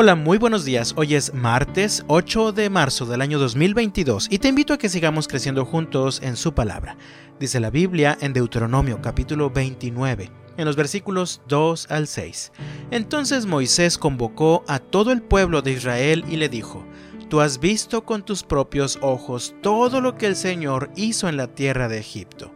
Hola, muy buenos días. Hoy es martes 8 de marzo del año 2022 y te invito a que sigamos creciendo juntos en su palabra. Dice la Biblia en Deuteronomio capítulo 29, en los versículos 2 al 6. Entonces Moisés convocó a todo el pueblo de Israel y le dijo, Tú has visto con tus propios ojos todo lo que el Señor hizo en la tierra de Egipto,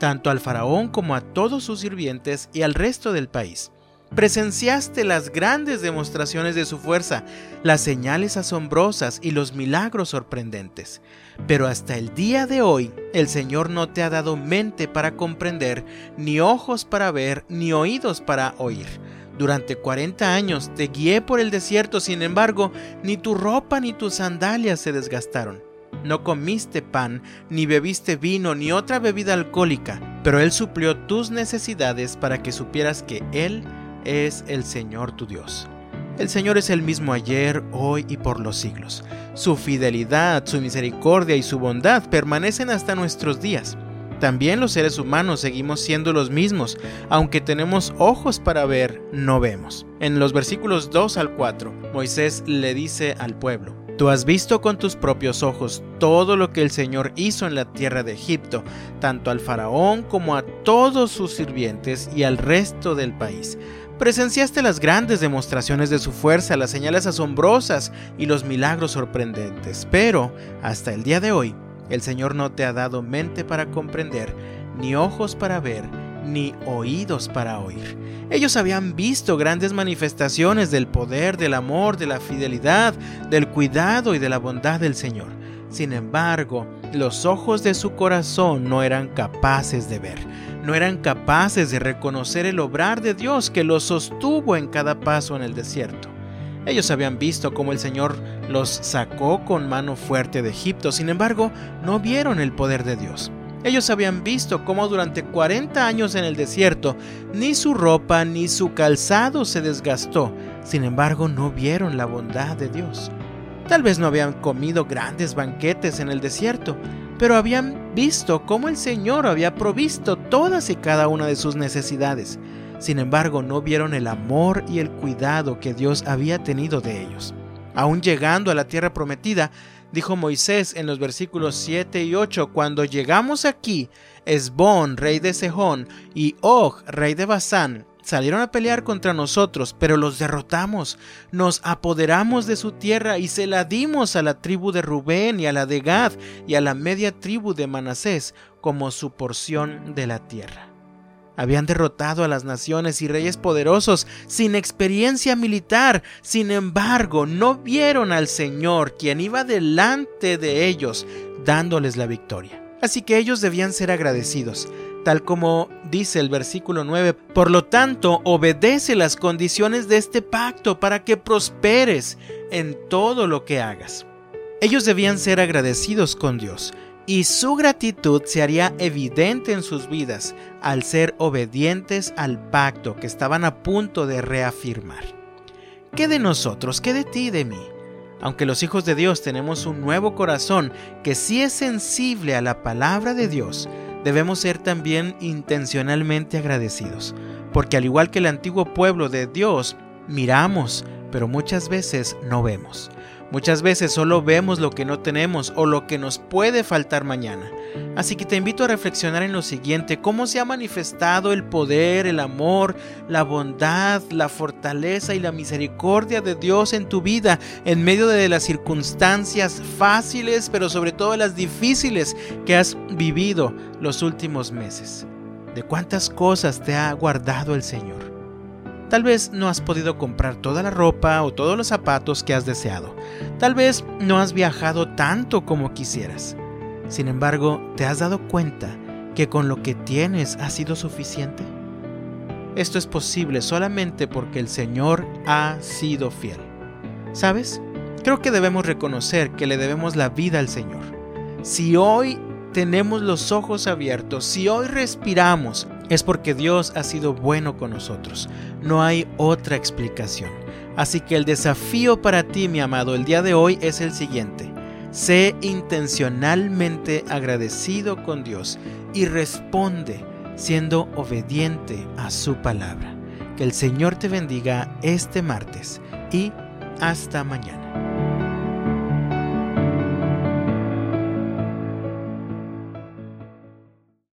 tanto al faraón como a todos sus sirvientes y al resto del país Presenciaste las grandes demostraciones de su fuerza, las señales asombrosas y los milagros sorprendentes. Pero hasta el día de hoy el Señor no te ha dado mente para comprender, ni ojos para ver, ni oídos para oír. Durante cuarenta años te guié por el desierto, sin embargo, ni tu ropa ni tus sandalias se desgastaron. No comiste pan, ni bebiste vino, ni otra bebida alcohólica, pero Él suplió tus necesidades para que supieras que Él es el Señor tu Dios. El Señor es el mismo ayer, hoy y por los siglos. Su fidelidad, su misericordia y su bondad permanecen hasta nuestros días. También los seres humanos seguimos siendo los mismos, aunque tenemos ojos para ver, no vemos. En los versículos 2 al 4, Moisés le dice al pueblo, Tú has visto con tus propios ojos todo lo que el Señor hizo en la tierra de Egipto, tanto al faraón como a todos sus sirvientes y al resto del país. Presenciaste las grandes demostraciones de su fuerza, las señales asombrosas y los milagros sorprendentes, pero hasta el día de hoy el Señor no te ha dado mente para comprender, ni ojos para ver, ni oídos para oír. Ellos habían visto grandes manifestaciones del poder, del amor, de la fidelidad, del cuidado y de la bondad del Señor. Sin embargo, los ojos de su corazón no eran capaces de ver no eran capaces de reconocer el obrar de Dios que los sostuvo en cada paso en el desierto. Ellos habían visto cómo el Señor los sacó con mano fuerte de Egipto, sin embargo, no vieron el poder de Dios. Ellos habían visto cómo durante 40 años en el desierto ni su ropa ni su calzado se desgastó, sin embargo no vieron la bondad de Dios. Tal vez no habían comido grandes banquetes en el desierto, pero habían visto cómo el Señor había provisto todas y cada una de sus necesidades. Sin embargo, no vieron el amor y el cuidado que Dios había tenido de ellos. Aún llegando a la tierra prometida, dijo Moisés en los versículos 7 y 8, cuando llegamos aquí, Esbón, rey de Sejón, y Og, rey de Basán, Salieron a pelear contra nosotros, pero los derrotamos. Nos apoderamos de su tierra y se la dimos a la tribu de Rubén y a la de Gad y a la media tribu de Manasés como su porción de la tierra. Habían derrotado a las naciones y reyes poderosos sin experiencia militar. Sin embargo, no vieron al Señor, quien iba delante de ellos, dándoles la victoria. Así que ellos debían ser agradecidos tal como dice el versículo 9. Por lo tanto, obedece las condiciones de este pacto para que prosperes en todo lo que hagas. Ellos debían ser agradecidos con Dios y su gratitud se haría evidente en sus vidas al ser obedientes al pacto que estaban a punto de reafirmar. ¿Qué de nosotros? ¿Qué de ti y de mí? Aunque los hijos de Dios tenemos un nuevo corazón que sí es sensible a la palabra de Dios, debemos ser también intencionalmente agradecidos, porque al igual que el antiguo pueblo de Dios, miramos, pero muchas veces no vemos. Muchas veces solo vemos lo que no tenemos o lo que nos puede faltar mañana. Así que te invito a reflexionar en lo siguiente, cómo se ha manifestado el poder, el amor, la bondad, la fortaleza y la misericordia de Dios en tu vida en medio de las circunstancias fáciles, pero sobre todo las difíciles que has vivido los últimos meses. De cuántas cosas te ha guardado el Señor. Tal vez no has podido comprar toda la ropa o todos los zapatos que has deseado. Tal vez no has viajado tanto como quisieras. Sin embargo, ¿te has dado cuenta que con lo que tienes ha sido suficiente? Esto es posible solamente porque el Señor ha sido fiel. ¿Sabes? Creo que debemos reconocer que le debemos la vida al Señor. Si hoy tenemos los ojos abiertos, si hoy respiramos, es porque Dios ha sido bueno con nosotros. No hay otra explicación. Así que el desafío para ti, mi amado, el día de hoy es el siguiente. Sé intencionalmente agradecido con Dios y responde siendo obediente a su palabra. Que el Señor te bendiga este martes y Hasta mañana.